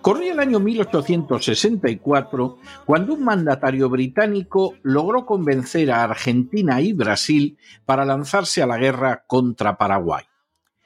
Corría el año 1864 cuando un mandatario británico logró convencer a Argentina y Brasil para lanzarse a la guerra contra Paraguay.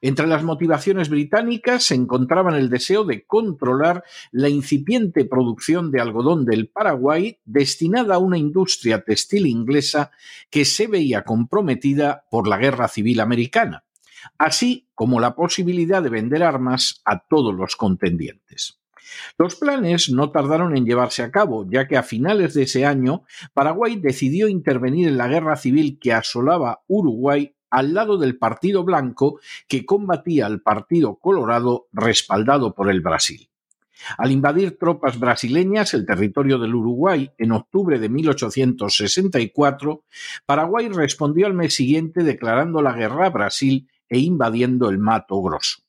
Entre las motivaciones británicas se encontraban el deseo de controlar la incipiente producción de algodón del Paraguay destinada a una industria textil inglesa que se veía comprometida por la Guerra Civil Americana así como la posibilidad de vender armas a todos los contendientes. Los planes no tardaron en llevarse a cabo, ya que a finales de ese año Paraguay decidió intervenir en la guerra civil que asolaba Uruguay al lado del Partido Blanco que combatía al Partido Colorado respaldado por el Brasil. Al invadir tropas brasileñas el territorio del Uruguay en octubre de 1864, Paraguay respondió al mes siguiente declarando la guerra a Brasil e invadiendo el Mato Grosso.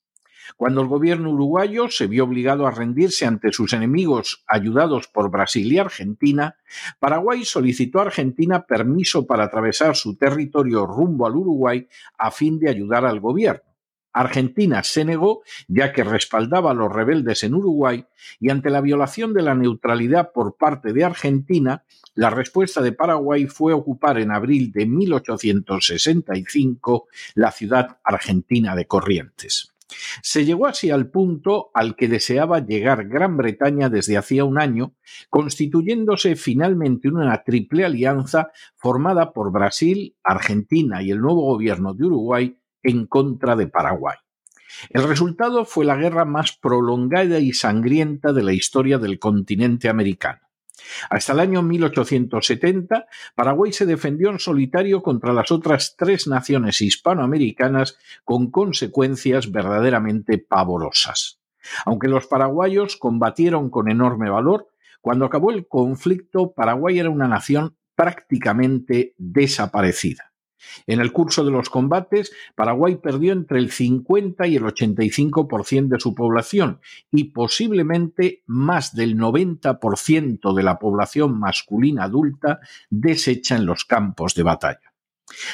Cuando el gobierno uruguayo se vio obligado a rendirse ante sus enemigos ayudados por Brasil y Argentina, Paraguay solicitó a Argentina permiso para atravesar su territorio rumbo al Uruguay a fin de ayudar al gobierno. Argentina se negó, ya que respaldaba a los rebeldes en Uruguay, y ante la violación de la neutralidad por parte de Argentina, la respuesta de Paraguay fue ocupar en abril de 1865 la ciudad argentina de Corrientes. Se llegó así al punto al que deseaba llegar Gran Bretaña desde hacía un año, constituyéndose finalmente una triple alianza formada por Brasil, Argentina y el nuevo gobierno de Uruguay en contra de Paraguay. El resultado fue la guerra más prolongada y sangrienta de la historia del continente americano. Hasta el año 1870, Paraguay se defendió en solitario contra las otras tres naciones hispanoamericanas con consecuencias verdaderamente pavorosas. Aunque los paraguayos combatieron con enorme valor, cuando acabó el conflicto, Paraguay era una nación prácticamente desaparecida. En el curso de los combates, Paraguay perdió entre el 50 y el 85% de su población y posiblemente más del 90% de la población masculina adulta deshecha en los campos de batalla.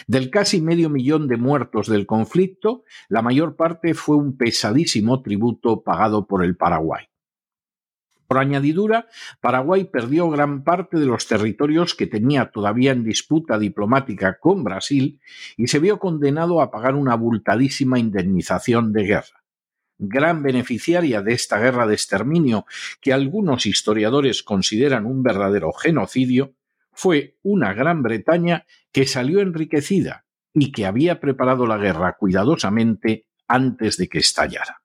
Del casi medio millón de muertos del conflicto, la mayor parte fue un pesadísimo tributo pagado por el Paraguay. Por añadidura, Paraguay perdió gran parte de los territorios que tenía todavía en disputa diplomática con Brasil y se vio condenado a pagar una abultadísima indemnización de guerra. Gran beneficiaria de esta guerra de exterminio, que algunos historiadores consideran un verdadero genocidio, fue una Gran Bretaña que salió enriquecida y que había preparado la guerra cuidadosamente antes de que estallara.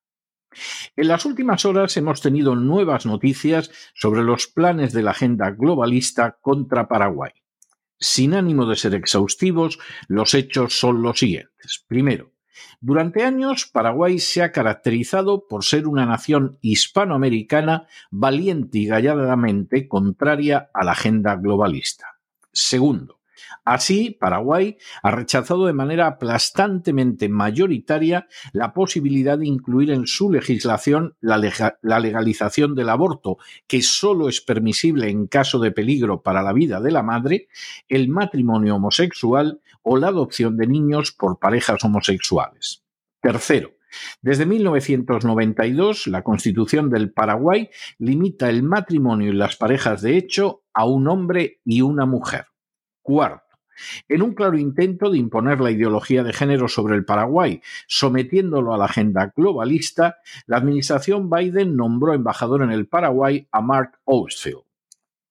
En las últimas horas hemos tenido nuevas noticias sobre los planes de la agenda globalista contra Paraguay. Sin ánimo de ser exhaustivos, los hechos son los siguientes. Primero, durante años Paraguay se ha caracterizado por ser una nación hispanoamericana valiente y gallardamente contraria a la agenda globalista. Segundo, Así, Paraguay ha rechazado de manera aplastantemente mayoritaria la posibilidad de incluir en su legislación la, legalización del aborto, que solo es permisible en caso de peligro para la vida de la madre, el matrimonio homosexual o la adopción de niños por parejas homosexuales. Tercero, desde 1992, la Constitución del Paraguay limita el matrimonio y las parejas de hecho a un hombre y una mujer. Cuarto, en un claro intento de imponer la ideología de género sobre el Paraguay, sometiéndolo a la agenda globalista, la administración Biden nombró embajador en el Paraguay a Mark Ostfield.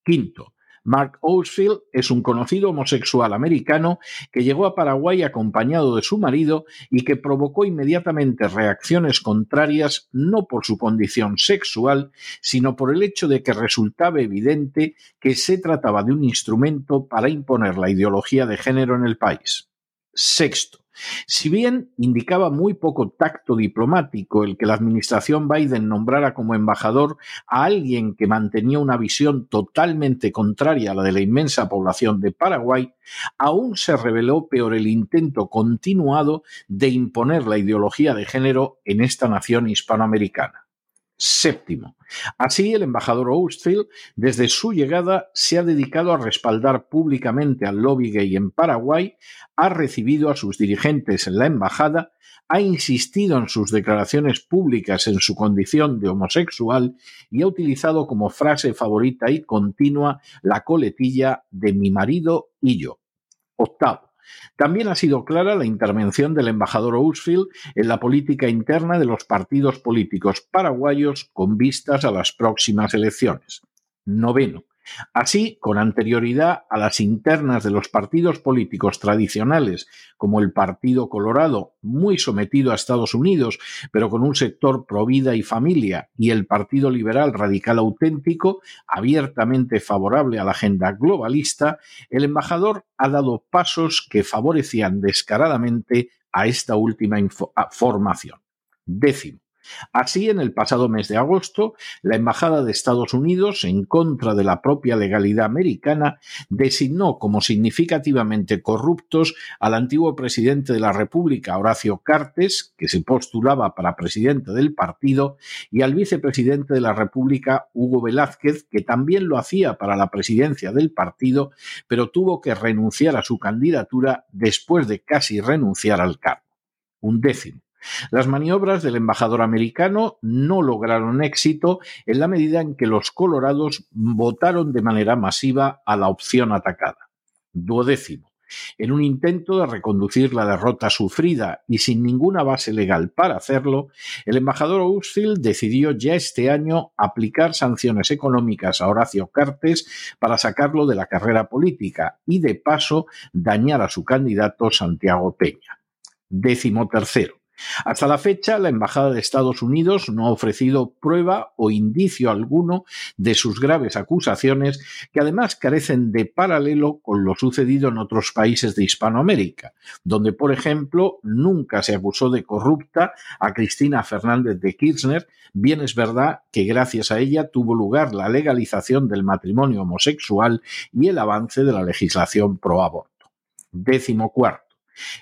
Quinto, Mark Oldfield es un conocido homosexual americano que llegó a Paraguay acompañado de su marido y que provocó inmediatamente reacciones contrarias no por su condición sexual, sino por el hecho de que resultaba evidente que se trataba de un instrumento para imponer la ideología de género en el país. Sexto, si bien indicaba muy poco tacto diplomático el que la administración Biden nombrara como embajador a alguien que mantenía una visión totalmente contraria a la de la inmensa población de Paraguay, aún se reveló peor el intento continuado de imponer la ideología de género en esta nación hispanoamericana. Séptimo. Así, el embajador Ostfield, desde su llegada, se ha dedicado a respaldar públicamente al lobby gay en Paraguay, ha recibido a sus dirigentes en la embajada, ha insistido en sus declaraciones públicas en su condición de homosexual y ha utilizado como frase favorita y continua la coletilla de mi marido y yo. Octavo. También ha sido clara la intervención del embajador Ousfield en la política interna de los partidos políticos paraguayos con vistas a las próximas elecciones. Noveno. Así, con anterioridad a las internas de los partidos políticos tradicionales, como el Partido Colorado, muy sometido a Estados Unidos, pero con un sector pro vida y familia, y el Partido Liberal Radical Auténtico, abiertamente favorable a la agenda globalista, el embajador ha dado pasos que favorecían descaradamente a esta última formación. Décimo. Así, en el pasado mes de agosto, la Embajada de Estados Unidos, en contra de la propia legalidad americana, designó como significativamente corruptos al antiguo presidente de la República, Horacio Cartes, que se postulaba para presidente del partido, y al vicepresidente de la República, Hugo Velázquez, que también lo hacía para la presidencia del partido, pero tuvo que renunciar a su candidatura después de casi renunciar al cargo. Un décimo. Las maniobras del embajador americano no lograron éxito en la medida en que los colorados votaron de manera masiva a la opción atacada. Duodécimo. En un intento de reconducir la derrota sufrida y sin ninguna base legal para hacerlo, el embajador Ousfield decidió ya este año aplicar sanciones económicas a Horacio Cartes para sacarlo de la carrera política y, de paso, dañar a su candidato Santiago Peña. Décimo tercero. Hasta la fecha, la Embajada de Estados Unidos no ha ofrecido prueba o indicio alguno de sus graves acusaciones, que además carecen de paralelo con lo sucedido en otros países de Hispanoamérica, donde, por ejemplo, nunca se acusó de corrupta a Cristina Fernández de Kirchner, bien es verdad que gracias a ella tuvo lugar la legalización del matrimonio homosexual y el avance de la legislación pro aborto. Décimo cuarto.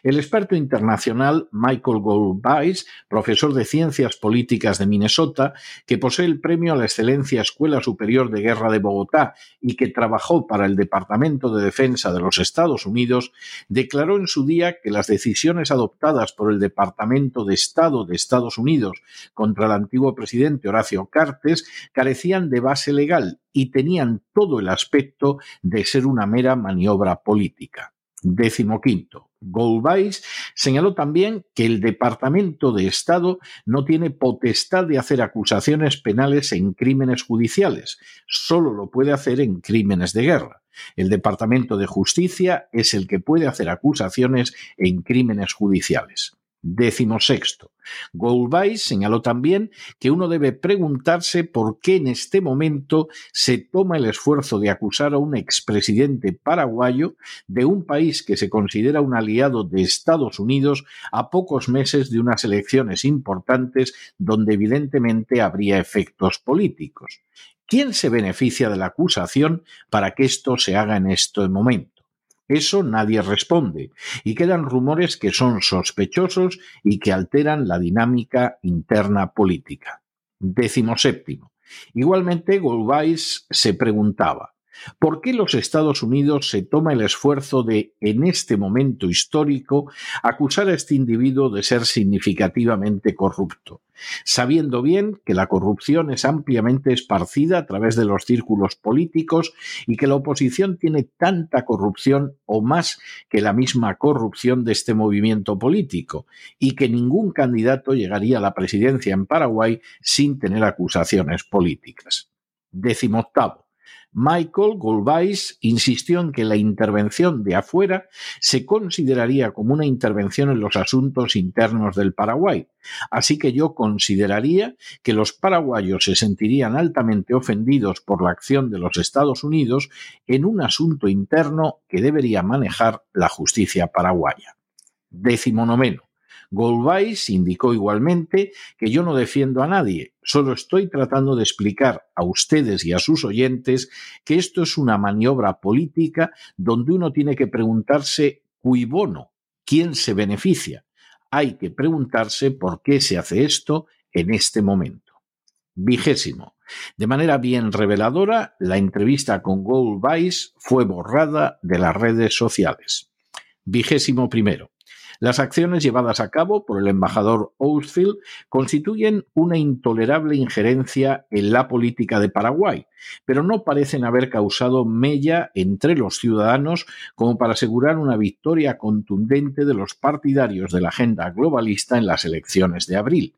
El experto internacional Michael Goldweiss, profesor de Ciencias Políticas de Minnesota, que posee el premio a la excelencia Escuela Superior de Guerra de Bogotá y que trabajó para el Departamento de Defensa de los Estados Unidos, declaró en su día que las decisiones adoptadas por el Departamento de Estado de Estados Unidos contra el antiguo presidente Horacio Cartes carecían de base legal y tenían todo el aspecto de ser una mera maniobra política. Décimo quinto. Goldweiss señaló también que el Departamento de Estado no tiene potestad de hacer acusaciones penales en crímenes judiciales, solo lo puede hacer en crímenes de guerra. El Departamento de Justicia es el que puede hacer acusaciones en crímenes judiciales. Décimo sexto. Goldweiss señaló también que uno debe preguntarse por qué en este momento se toma el esfuerzo de acusar a un expresidente paraguayo de un país que se considera un aliado de Estados Unidos a pocos meses de unas elecciones importantes donde evidentemente habría efectos políticos. ¿Quién se beneficia de la acusación para que esto se haga en este momento? Eso nadie responde y quedan rumores que son sospechosos y que alteran la dinámica interna política. Décimo séptimo. Igualmente, Goldweiss se preguntaba, ¿Por qué los Estados Unidos se toma el esfuerzo de, en este momento histórico, acusar a este individuo de ser significativamente corrupto? Sabiendo bien que la corrupción es ampliamente esparcida a través de los círculos políticos y que la oposición tiene tanta corrupción o más que la misma corrupción de este movimiento político, y que ningún candidato llegaría a la presidencia en Paraguay sin tener acusaciones políticas. Décimo octavo. Michael Goldweiss insistió en que la intervención de afuera se consideraría como una intervención en los asuntos internos del Paraguay, así que yo consideraría que los paraguayos se sentirían altamente ofendidos por la acción de los Estados Unidos en un asunto interno que debería manejar la justicia paraguaya. Décimo. Goldweiss indicó igualmente que yo no defiendo a nadie, solo estoy tratando de explicar a ustedes y a sus oyentes que esto es una maniobra política donde uno tiene que preguntarse bono, quién se beneficia. Hay que preguntarse por qué se hace esto en este momento. Vigésimo. De manera bien reveladora, la entrevista con Goldweiss fue borrada de las redes sociales. Vigésimo primero. Las acciones llevadas a cabo por el embajador Ousfield constituyen una intolerable injerencia en la política de Paraguay, pero no parecen haber causado mella entre los ciudadanos como para asegurar una victoria contundente de los partidarios de la agenda globalista en las elecciones de abril.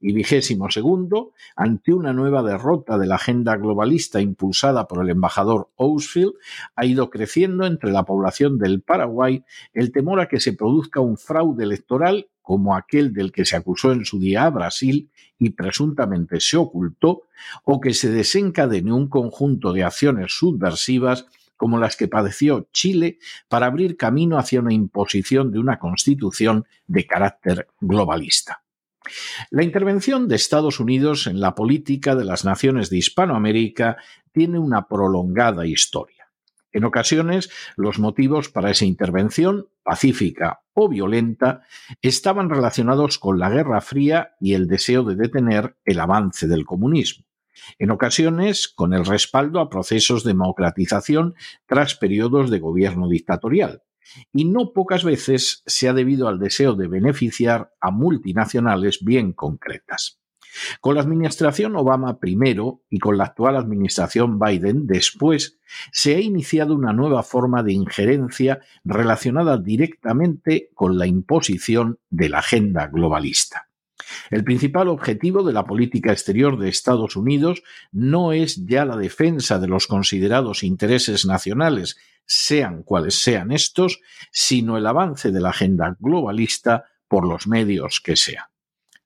Y vigésimo segundo, ante una nueva derrota de la agenda globalista impulsada por el embajador Ousfield, ha ido creciendo entre la población del Paraguay el temor a que se produzca un fraude electoral como aquel del que se acusó en su día a Brasil y presuntamente se ocultó, o que se desencadene un conjunto de acciones subversivas como las que padeció Chile para abrir camino hacia una imposición de una constitución de carácter globalista. La intervención de Estados Unidos en la política de las naciones de Hispanoamérica tiene una prolongada historia. En ocasiones, los motivos para esa intervención, pacífica o violenta, estaban relacionados con la Guerra Fría y el deseo de detener el avance del comunismo. En ocasiones, con el respaldo a procesos de democratización tras periodos de gobierno dictatorial y no pocas veces se ha debido al deseo de beneficiar a multinacionales bien concretas. Con la administración Obama primero y con la actual administración Biden después, se ha iniciado una nueva forma de injerencia relacionada directamente con la imposición de la agenda globalista. El principal objetivo de la política exterior de Estados Unidos no es ya la defensa de los considerados intereses nacionales sean cuales sean estos, sino el avance de la agenda globalista por los medios que sean.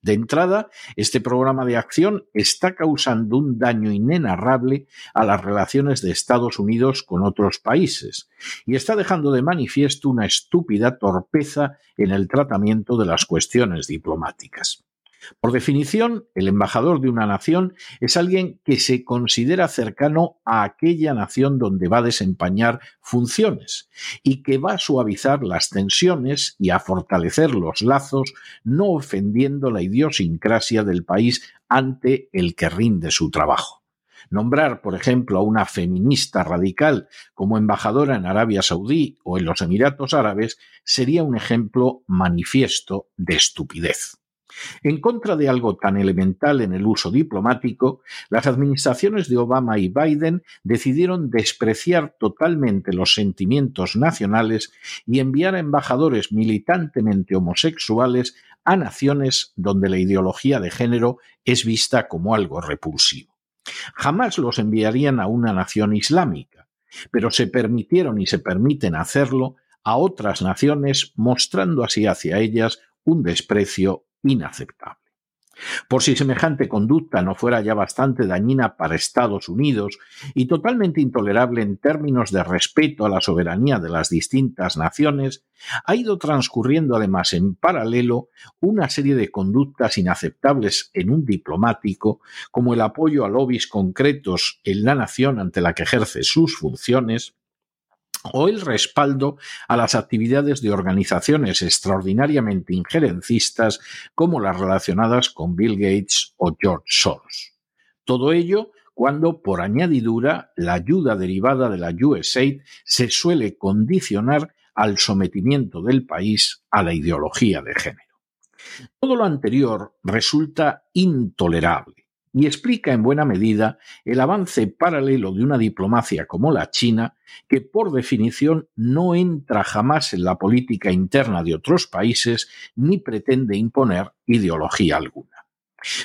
De entrada, este programa de acción está causando un daño inenarrable a las relaciones de Estados Unidos con otros países y está dejando de manifiesto una estúpida torpeza en el tratamiento de las cuestiones diplomáticas. Por definición, el embajador de una nación es alguien que se considera cercano a aquella nación donde va a desempeñar funciones y que va a suavizar las tensiones y a fortalecer los lazos, no ofendiendo la idiosincrasia del país ante el que rinde su trabajo. Nombrar, por ejemplo, a una feminista radical como embajadora en Arabia Saudí o en los Emiratos Árabes sería un ejemplo manifiesto de estupidez. En contra de algo tan elemental en el uso diplomático, las administraciones de Obama y Biden decidieron despreciar totalmente los sentimientos nacionales y enviar a embajadores militantemente homosexuales a naciones donde la ideología de género es vista como algo repulsivo. Jamás los enviarían a una nación islámica, pero se permitieron y se permiten hacerlo a otras naciones mostrando así hacia ellas un desprecio inaceptable. Por si semejante conducta no fuera ya bastante dañina para Estados Unidos y totalmente intolerable en términos de respeto a la soberanía de las distintas naciones, ha ido transcurriendo además en paralelo una serie de conductas inaceptables en un diplomático, como el apoyo a lobbies concretos en la nación ante la que ejerce sus funciones, o el respaldo a las actividades de organizaciones extraordinariamente injerencistas como las relacionadas con Bill Gates o George Soros. Todo ello cuando, por añadidura, la ayuda derivada de la USAID se suele condicionar al sometimiento del país a la ideología de género. Todo lo anterior resulta intolerable y explica en buena medida el avance paralelo de una diplomacia como la China, que por definición no entra jamás en la política interna de otros países ni pretende imponer ideología alguna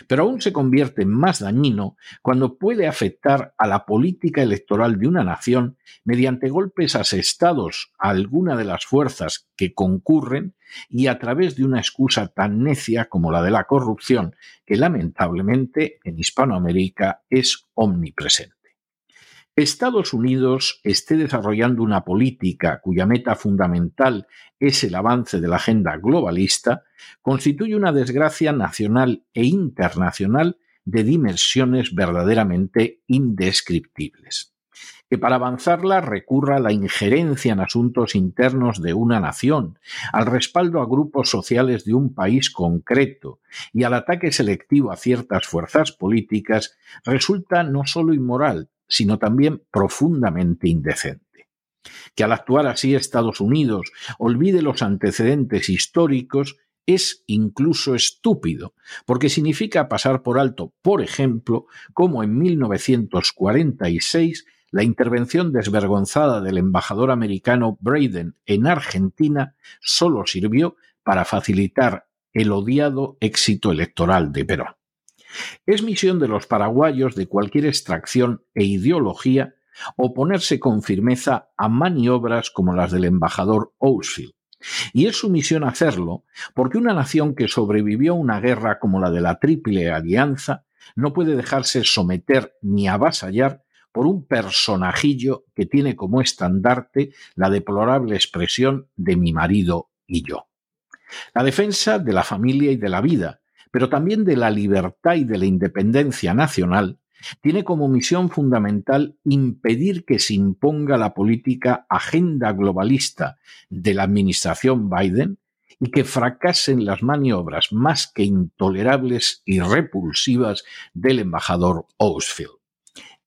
pero aún se convierte en más dañino cuando puede afectar a la política electoral de una nación mediante golpes asestados a alguna de las fuerzas que concurren y a través de una excusa tan necia como la de la corrupción, que lamentablemente en Hispanoamérica es omnipresente. Estados Unidos esté desarrollando una política cuya meta fundamental es el avance de la agenda globalista, constituye una desgracia nacional e internacional de dimensiones verdaderamente indescriptibles. Que para avanzarla recurra a la injerencia en asuntos internos de una nación, al respaldo a grupos sociales de un país concreto y al ataque selectivo a ciertas fuerzas políticas resulta no solo inmoral, sino también profundamente indecente. Que al actuar así Estados Unidos olvide los antecedentes históricos es incluso estúpido, porque significa pasar por alto, por ejemplo, como en 1946 la intervención desvergonzada del embajador americano Braden en Argentina solo sirvió para facilitar el odiado éxito electoral de Perón. Es misión de los paraguayos de cualquier extracción e ideología oponerse con firmeza a maniobras como las del embajador Ousfield. Y es su misión hacerlo porque una nación que sobrevivió a una guerra como la de la Triple Alianza no puede dejarse someter ni avasallar por un personajillo que tiene como estandarte la deplorable expresión de mi marido y yo. La defensa de la familia y de la vida, pero también de la libertad y de la independencia nacional, tiene como misión fundamental impedir que se imponga la política agenda globalista de la administración Biden y que fracasen las maniobras más que intolerables y repulsivas del embajador Ousfield.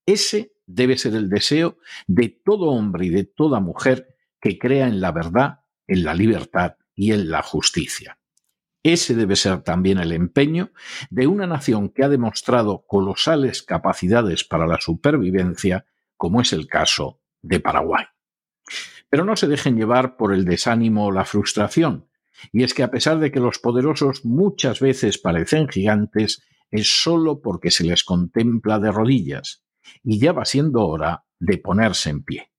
Ese debe ser el deseo de todo hombre y de toda mujer que crea en la verdad, en la libertad y en la justicia. Ese debe ser también el empeño de una nación que ha demostrado colosales capacidades para la supervivencia, como es el caso de Paraguay. Pero no se dejen llevar por el desánimo o la frustración, y es que a pesar de que los poderosos muchas veces parecen gigantes, es solo porque se les contempla de rodillas, y ya va siendo hora de ponerse en pie.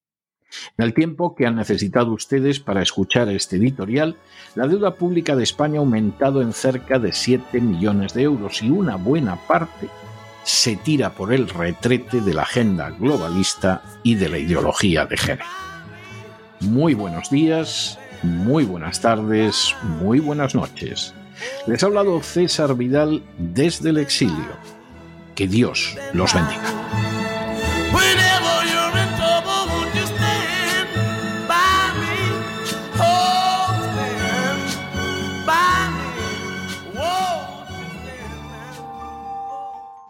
En el tiempo que han necesitado ustedes para escuchar este editorial, la deuda pública de España ha aumentado en cerca de 7 millones de euros y una buena parte se tira por el retrete de la agenda globalista y de la ideología de género. Muy buenos días, muy buenas tardes, muy buenas noches. Les ha hablado César Vidal desde el exilio. Que Dios los bendiga.